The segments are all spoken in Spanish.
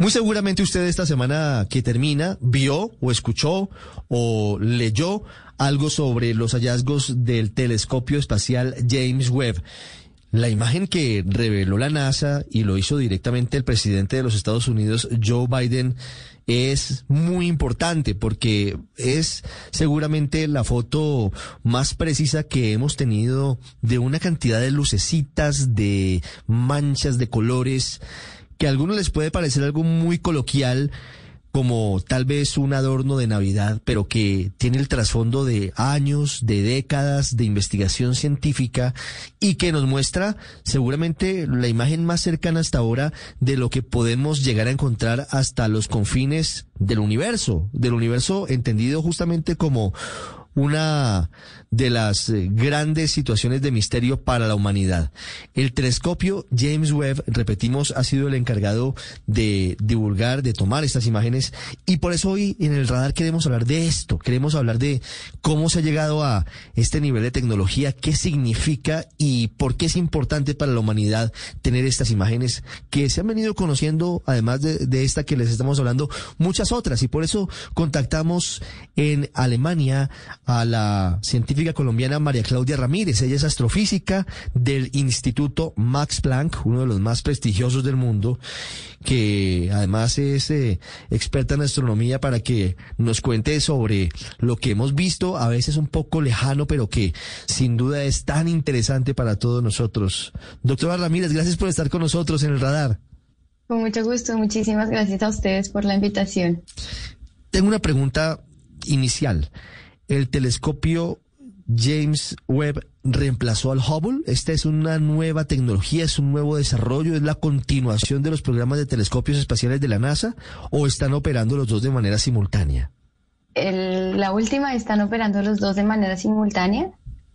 Muy seguramente usted esta semana que termina vio o escuchó o leyó algo sobre los hallazgos del telescopio espacial James Webb. La imagen que reveló la NASA y lo hizo directamente el presidente de los Estados Unidos, Joe Biden, es muy importante porque es seguramente la foto más precisa que hemos tenido de una cantidad de lucecitas, de manchas, de colores, que a algunos les puede parecer algo muy coloquial, como tal vez un adorno de Navidad, pero que tiene el trasfondo de años, de décadas de investigación científica y que nos muestra seguramente la imagen más cercana hasta ahora de lo que podemos llegar a encontrar hasta los confines del universo, del universo entendido justamente como una de las eh, grandes situaciones de misterio para la humanidad. El telescopio James Webb, repetimos, ha sido el encargado de divulgar, de tomar estas imágenes. Y por eso hoy en el radar queremos hablar de esto, queremos hablar de cómo se ha llegado a este nivel de tecnología, qué significa y por qué es importante para la humanidad tener estas imágenes que se han venido conociendo, además de, de esta que les estamos hablando, muchas otras. Y por eso contactamos en Alemania a la científica colombiana María Claudia Ramírez. Ella es astrofísica del Instituto Max Planck, uno de los más prestigiosos del mundo, que además es eh, experta en astronomía para que nos cuente sobre lo que hemos visto, a veces un poco lejano, pero que sin duda es tan interesante para todos nosotros. Doctora Ramírez, gracias por estar con nosotros en el radar. Con mucho gusto, muchísimas gracias a ustedes por la invitación. Tengo una pregunta inicial. El telescopio James Webb reemplazó al Hubble. Esta es una nueva tecnología, es un nuevo desarrollo, es la continuación de los programas de telescopios espaciales de la NASA o están operando los dos de manera simultánea. la última están operando los dos de manera simultánea.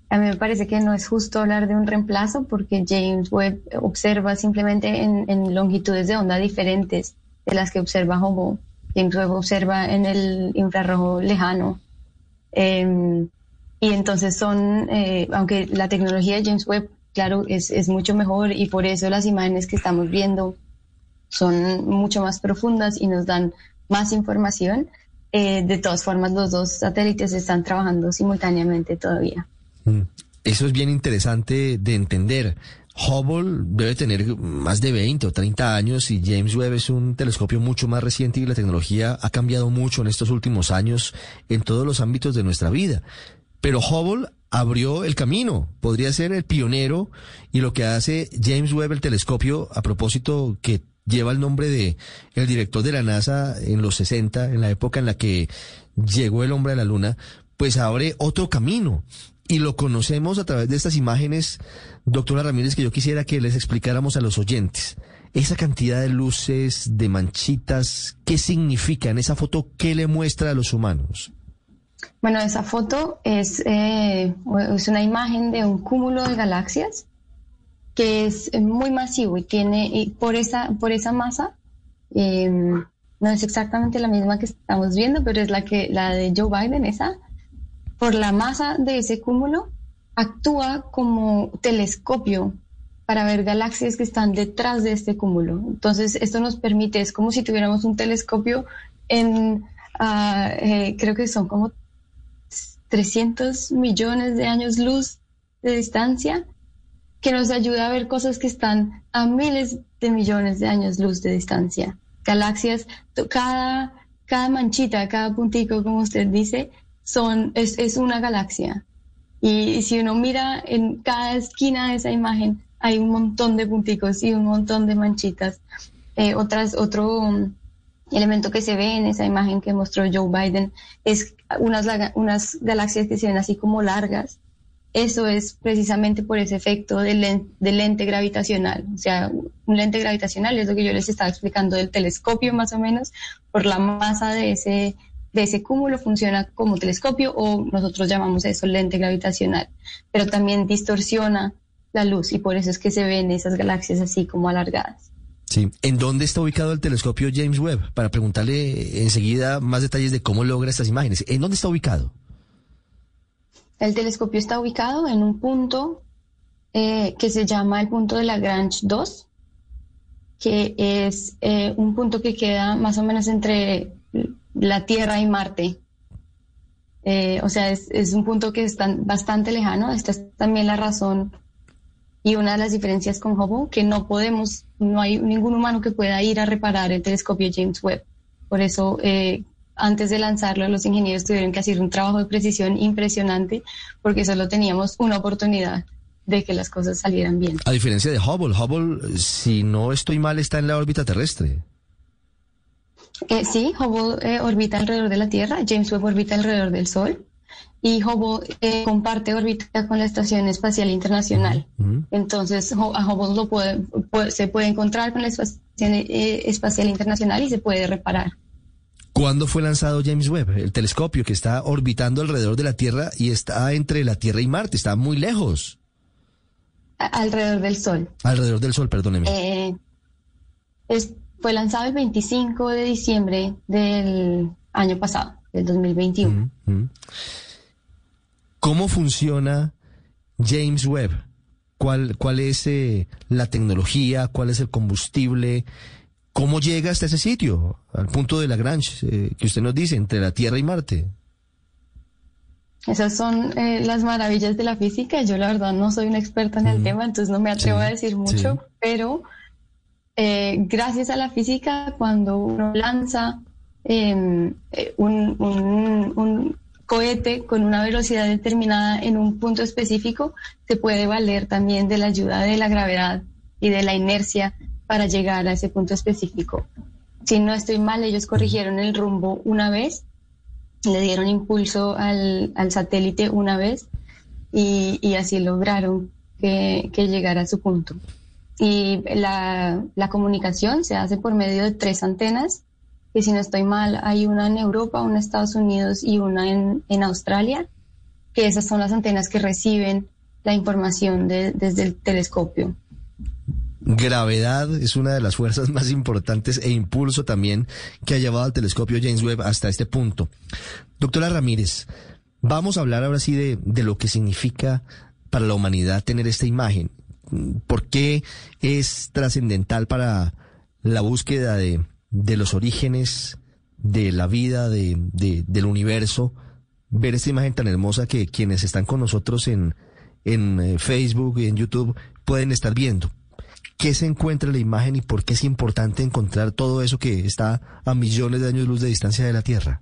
A mí me parece que no es justo hablar de un reemplazo porque James Webb observa simplemente en, longitudes de onda diferentes de las que observa Hubble. James Webb observa en el infrarrojo lejano. Em, y entonces son, eh, aunque la tecnología de James Webb, claro, es, es mucho mejor y por eso las imágenes que estamos viendo son mucho más profundas y nos dan más información. Eh, de todas formas, los dos satélites están trabajando simultáneamente todavía. Mm. Eso es bien interesante de entender. Hubble debe tener más de 20 o 30 años y James Webb es un telescopio mucho más reciente y la tecnología ha cambiado mucho en estos últimos años en todos los ámbitos de nuestra vida. Pero Hubble abrió el camino, podría ser el pionero y lo que hace James Webb el telescopio a propósito que lleva el nombre de el director de la NASA en los 60, en la época en la que llegó el hombre a la luna, pues abre otro camino y lo conocemos a través de estas imágenes, doctora Ramírez, que yo quisiera que les explicáramos a los oyentes. Esa cantidad de luces, de manchitas, ¿qué significa en esa foto? ¿Qué le muestra a los humanos? Bueno, esa foto es, eh, es una imagen de un cúmulo de galaxias que es muy masivo y tiene, por, esa, por esa masa, em, no es exactamente la misma que estamos viendo, pero es la, que, la de Joe Biden, esa, por la masa de ese cúmulo, actúa como telescopio para ver galaxias que están detrás de este cúmulo. Entonces, esto nos permite, es como si tuviéramos un telescopio en, eh, creo que son como 300 millones de años luz de distancia, que nos ayuda a ver cosas que están a miles de millones de años luz de distancia. Galaxias, cada, cada manchita, cada puntico, como usted dice, son, es, es una galaxia. Y, si uno mira en cada esquina de esa imagen, hay un montón de punticos y un montón de manchitas. Eh, otras, otro, elemento que se ve en esa imagen que mostró Joe Biden es unas, unas galaxias que se ven así como largas eso es precisamente por ese efecto del, del, lente gravitacional. O sea, un lente gravitacional es lo que yo les estaba explicando del telescopio más o menos, por la masa de ese, de ese cúmulo funciona como telescopio o nosotros llamamos eso lente gravitacional, pero también distorsiona la luz y por eso es que se ven esas galaxias así como alargadas. Sí. ¿En dónde está ubicado el telescopio James Webb? Para preguntarle enseguida más detalles de cómo logra estas imágenes. ¿En dónde está ubicado? El telescopio está ubicado en un punto eh, que se llama el punto de Lagrange 2, que es eh, un punto que queda más o menos entre la Tierra y Marte. Eh, o sea, es, un punto que está bastante lejano. Esta es también la razón y una de las diferencias con Hubble, que no podemos, no hay ningún humano que pueda ir a reparar el telescopio James Webb. Por eso eh, antes de lanzarlo, los ingenieros tuvieron que hacer un trabajo de precisión impresionante porque solo teníamos una oportunidad de que las cosas salieran bien. A diferencia de Hubble, Hubble, si no estoy mal, está en la órbita terrestre. Eh, sí, Hubble eh, orbita alrededor de la Tierra, James Webb orbita alrededor del Sol y Hubble eh, comparte órbita con la Estación Espacial Internacional. Entonces, a Hubble lo puede, se puede encontrar con la Estación Espacial Internacional y se puede reparar. ¿Cuándo fue lanzado James Webb, el telescopio que está orbitando alrededor de la Tierra y está entre la Tierra y Marte? Está muy lejos. alrededor del Sol. Alrededor del Sol, perdóneme. Eh, fue lanzado el 25 de diciembre del año pasado, del 2021. ¿Cómo funciona James Webb? ¿Cuál, cuál es eh, la tecnología? ¿Cuál es el combustible? ¿Cómo llega hasta ese sitio, al punto de Lagrange, eh, que usted nos dice, entre la Tierra y Marte? Esas son eh, las maravillas de la física. Yo la verdad no soy una experta en el tema, entonces no me atrevo a decir mucho, pero eh, gracias a la física, cuando uno lanza em, un, un, cohete con una velocidad determinada en un punto específico, se puede valer también de la ayuda de la gravedad y de la inercia para llegar a ese punto específico. Si no estoy mal, ellos corrigieron el rumbo una vez, le dieron impulso al, satélite una vez y, así lograron que, llegara a su punto. Y la, comunicación se hace por medio de tres antenas, que si no estoy mal, hay una en Europa, una en Estados Unidos y una en, Australia, que esas son las antenas que reciben la información desde el telescopio gravedad es una de las fuerzas más importantes e impulso también que ha llevado al telescopio James Webb hasta este punto. Doctora Ramírez, vamos a hablar ahora sí de, de lo que significa para la humanidad tener esta imagen. ¿Por qué es trascendental para la búsqueda de, de, los orígenes de la vida, de, del universo, ver esta imagen tan hermosa que quienes están con nosotros en, en eh, Facebook y en YouTube pueden estar viendo? qué se encuentra en la imagen y por qué es importante encontrar todo eso que está a millones de años luz de distancia de la Tierra.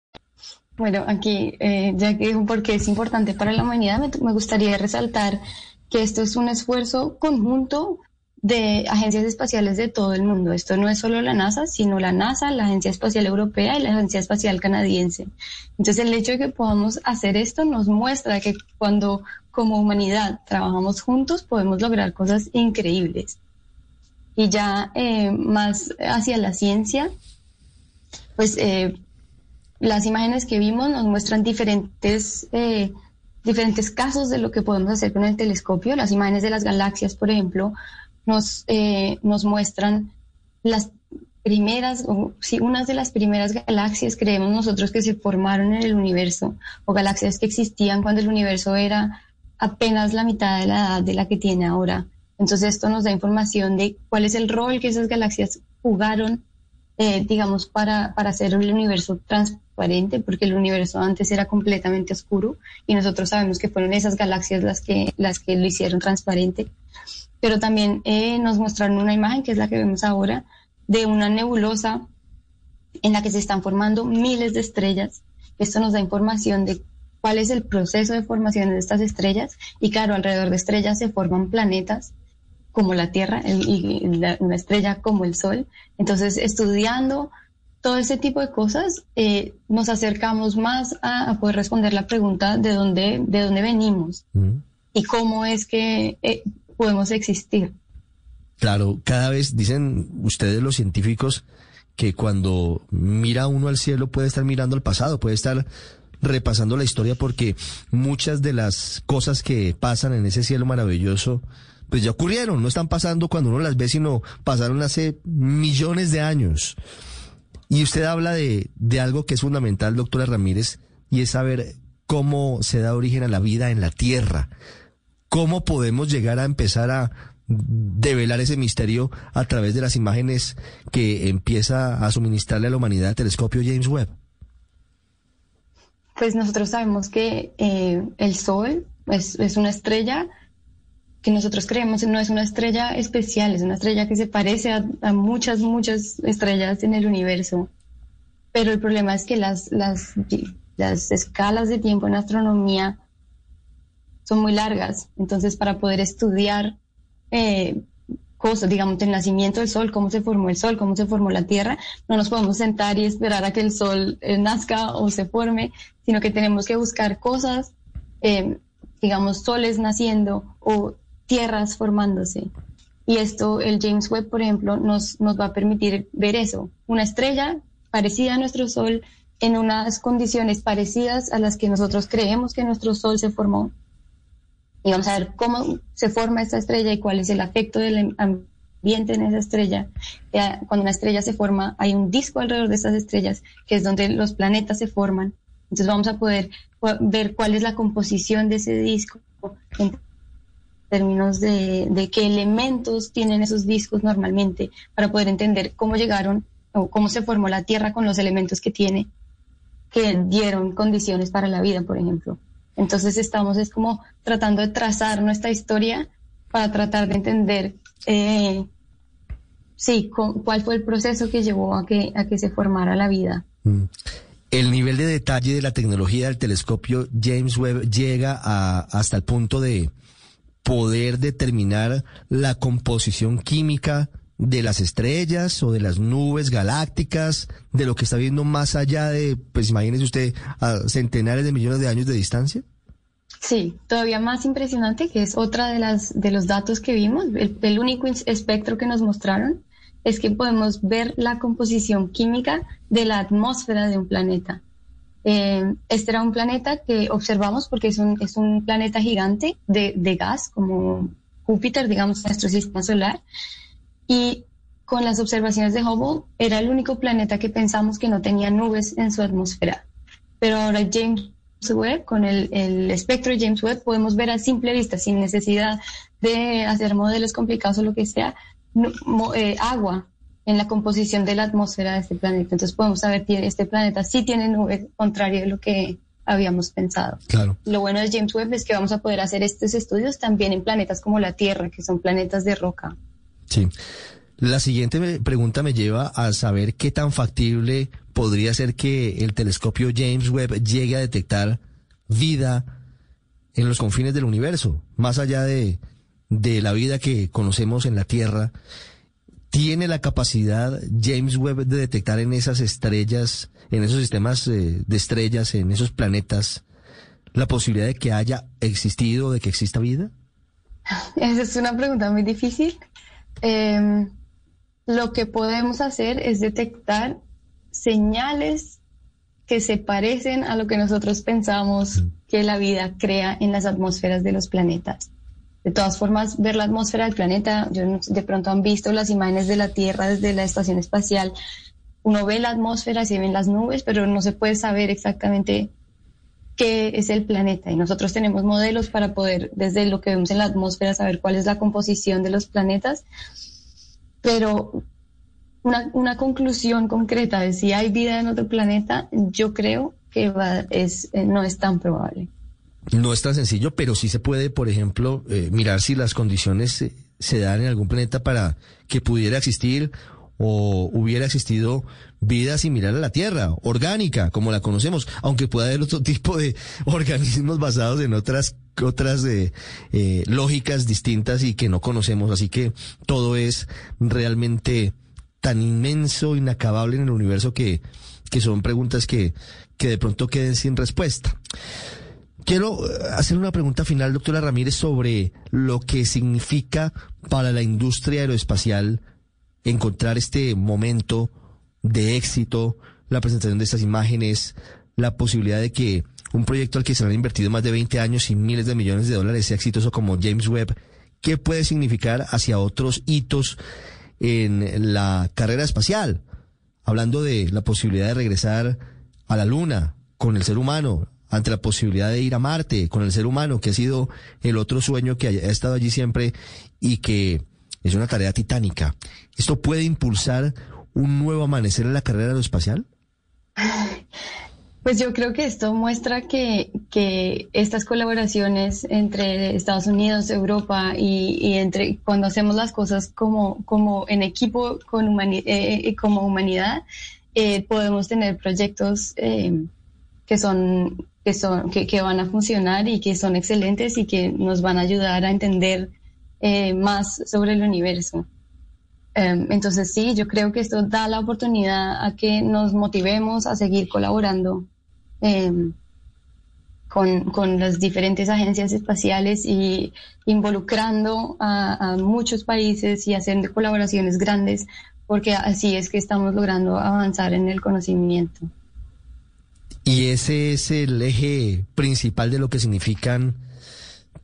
Bueno, aquí, eh, ya que dijo por qué es importante para la humanidad, me, me gustaría resaltar que esto es un esfuerzo conjunto de agencias espaciales de todo el mundo. Esto no es solo la NASA, sino la NASA, la Agencia Espacial Europea y la Agencia Espacial Canadiense. Entonces el hecho de que podamos hacer esto nos muestra que cuando como humanidad trabajamos juntos podemos lograr cosas increíbles. Y ya eh, más hacia la ciencia, pues eh, las imágenes que vimos nos muestran diferentes... Eh, diferentes casos de lo que podemos hacer con el telescopio. Las imágenes de las galaxias, por ejemplo, nos, eh, nos muestran las primeras, o sí, unas de las primeras galaxias, creemos nosotros, que se formaron en el universo, o galaxias que existían cuando el universo era apenas la mitad de la edad de la que tiene ahora. Entonces esto nos da información de cuál es el rol que esas galaxias jugaron eh, digamos, para, para hacer el universo transparente, porque el universo antes era completamente oscuro y nosotros sabemos que fueron esas galaxias las que, las que lo hicieron transparente. Pero también eh, nos mostraron una imagen, que es la que vemos ahora, de una nebulosa en la que se están formando miles de estrellas. Esto nos da información de cuál es el proceso de formación de estas estrellas y claro, alrededor de estrellas se forman planetas como la Tierra y una estrella como el Sol. Entonces, estudiando todo ese tipo de cosas, eh, nos acercamos más a, poder responder la pregunta de dónde, de dónde venimos y cómo es que eh, podemos existir. Claro, cada vez dicen ustedes los científicos que cuando mira uno al cielo puede estar mirando al pasado, puede estar repasando la historia porque muchas de las cosas que pasan en ese cielo maravilloso pues ya ocurrieron, no están pasando cuando uno las ve, sino pasaron hace millones de años. Y usted habla de, de algo que es fundamental, doctora Ramírez, y es saber cómo se da origen a la vida en la Tierra. ¿Cómo podemos llegar a empezar a develar ese misterio a través de las imágenes que empieza a suministrarle a la humanidad el telescopio James Webb? Pues nosotros sabemos que eh, el Sol es, es una estrella que nosotros creemos no es una estrella especial, es una estrella que se parece a, muchas, muchas estrellas en el universo. Pero el problema es que las, las, las escalas de tiempo en astronomía son muy largas. Entonces, para poder estudiar eh, cosas, digamos, el nacimiento del Sol, cómo se formó el Sol, cómo se formó la Tierra, no nos podemos sentar y esperar a que el Sol eh, nazca o se forme, sino que tenemos que buscar cosas, eh, digamos, soles naciendo o tierras formándose. Y esto, el James Webb, por ejemplo, nos, nos va a permitir ver eso. Una estrella parecida a nuestro Sol en unas condiciones parecidas a las que nosotros creemos que nuestro Sol se formó. Y vamos a ver cómo se forma esta estrella y cuál es el afecto del ambiente en esa estrella. Cuando una estrella se forma, hay un disco alrededor de esas estrellas, que es donde los planetas se forman. Entonces vamos a poder ver cuál es la composición de ese disco, términos de, qué elementos tienen esos discos normalmente para poder entender cómo llegaron o cómo se formó la Tierra con los elementos que tiene, que dieron condiciones para la vida, por ejemplo. Entonces estamos es como tratando de trazar nuestra historia para tratar de entender, eh, sí, cuál fue el proceso que llevó a que, a que se formara la vida. Mm. El nivel de detalle de la tecnología del telescopio James Webb llega a, hasta el punto de poder determinar la composición química de las estrellas o de las nubes galácticas, de lo que está viendo más allá de, pues imagínese usted, a centenares de millones de años de distancia? Sí, todavía más impresionante, que es otra de las de los datos que vimos, el, el único espectro que nos mostraron es que podemos ver la composición química de la atmósfera de un planeta. Eh, este era un planeta que observamos porque es un, es un planeta gigante de, de gas, como Júpiter, digamos, nuestro sistema solar. Y con las observaciones de Hubble era el único planeta que pensamos que no tenía nubes en su atmósfera. Pero ahora James Webb, con el, el, espectro de James Webb, podemos ver a simple vista, sin necesidad de hacer modelos complicados o lo que sea, eh, agua en la composición de la atmósfera de este planeta. Entonces podemos saber que este planeta sí tiene nubes, contrario a lo que habíamos pensado. Claro. Lo bueno de James Webb es que vamos a poder hacer estos estudios también en planetas como la Tierra, que son planetas de roca. Sí. La siguiente pregunta me lleva a saber qué tan factible podría ser que el telescopio James Webb llegue a detectar vida en los confines del universo, más allá de, de la vida que conocemos en la Tierra ¿Tiene la capacidad James Webb de detectar en esas estrellas, en esos sistemas eh, de estrellas, en esos planetas, la posibilidad de que haya existido, de que exista vida? Esa es una pregunta muy difícil. Em, lo que podemos hacer es detectar señales que se parecen a lo que nosotros pensamos que la vida crea en las atmósferas de los planetas. De todas formas, ver la atmósfera del planeta, yo de pronto han visto las imágenes de la Tierra desde la estación espacial. Uno ve la atmósfera, se ven las nubes, pero no se puede saber exactamente qué es el planeta. Y nosotros tenemos modelos para poder, desde lo que vemos en la atmósfera, saber cuál es la composición de los planetas. Pero una, una conclusión concreta de si hay vida en otro planeta, yo creo que va, es, eh, no es tan probable. No es tan sencillo, pero sí se puede, por ejemplo, eh, mirar si las condiciones se dan en algún planeta para que pudiera existir o hubiera existido vida similar a la Tierra, orgánica, como la conocemos, aunque pueda haber otro tipo de organismos basados en otras otras eh, eh, lógicas distintas y que no conocemos. Así que todo es realmente tan inmenso, inacabable en el universo que, que son preguntas que, que de pronto queden sin respuesta. Quiero eh, hacer una pregunta final, doctora Ramírez, sobre lo que significa para la industria aeroespacial encontrar este momento de éxito, la presentación de estas imágenes, la posibilidad de que un proyecto al que se han invertido más de 20 años y miles de millones de dólares sea exitoso como James Webb, ¿qué puede significar hacia otros hitos en la carrera espacial? Hablando de la posibilidad de regresar a la Luna con el ser humano, ante la posibilidad de ir a Marte con el ser humano, que ha sido el otro sueño que ha estado allí siempre y que es una tarea titánica. ¿Esto puede impulsar un nuevo amanecer en la carrera aeroespacial? Pues yo creo que esto muestra que, que estas colaboraciones entre Estados Unidos, Europa y, entre cuando hacemos las cosas como, como en equipo con eh, eh, como humanidad, eh, podemos tener proyectos que son que son que, que, van a funcionar y que son excelentes y que nos van a ayudar a entender más sobre el universo. Em, entonces sí, yo creo que esto da la oportunidad a que nos motivemos a seguir colaborando em, con, con, las diferentes agencias espaciales y involucrando a, muchos países y haciendo colaboraciones grandes, porque así es que estamos logrando avanzar en el conocimiento. Y ese es el eje principal de lo que significan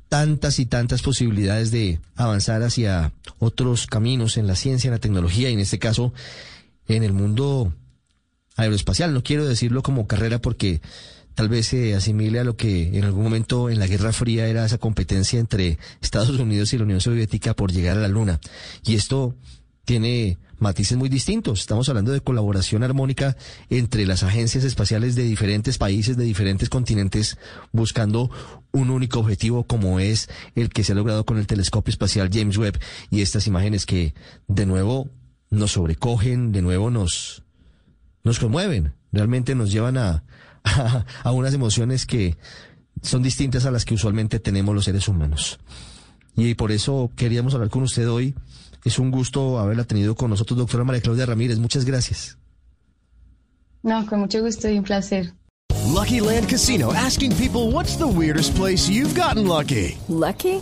tantas y tantas posibilidades de avanzar hacia otros caminos en la ciencia, en la tecnología y en este caso en el mundo aeroespacial. No quiero decirlo como carrera porque tal vez se asimile a lo que en algún momento en la Guerra Fría era esa competencia entre Estados Unidos y la Unión Soviética por llegar a la Luna. Y esto tiene matices muy distintos. Estamos hablando de colaboración armónica entre las agencias espaciales de diferentes países, de diferentes continentes, buscando un único objetivo como es el que se ha logrado con el telescopio espacial James Webb y estas imágenes que de nuevo nos sobrecogen, de nuevo nos, nos conmueven, realmente nos llevan a, a, a unas emociones que son distintas a las que usualmente tenemos los seres humanos. Y por eso queríamos hablar con usted hoy es un gusto haberla tenido con nosotros, doctora María Claudia Ramírez. Muchas gracias. No, con mucho gusto y un placer. Lucky Land Casino asking people what's the weirdest place you've gotten lucky. Lucky?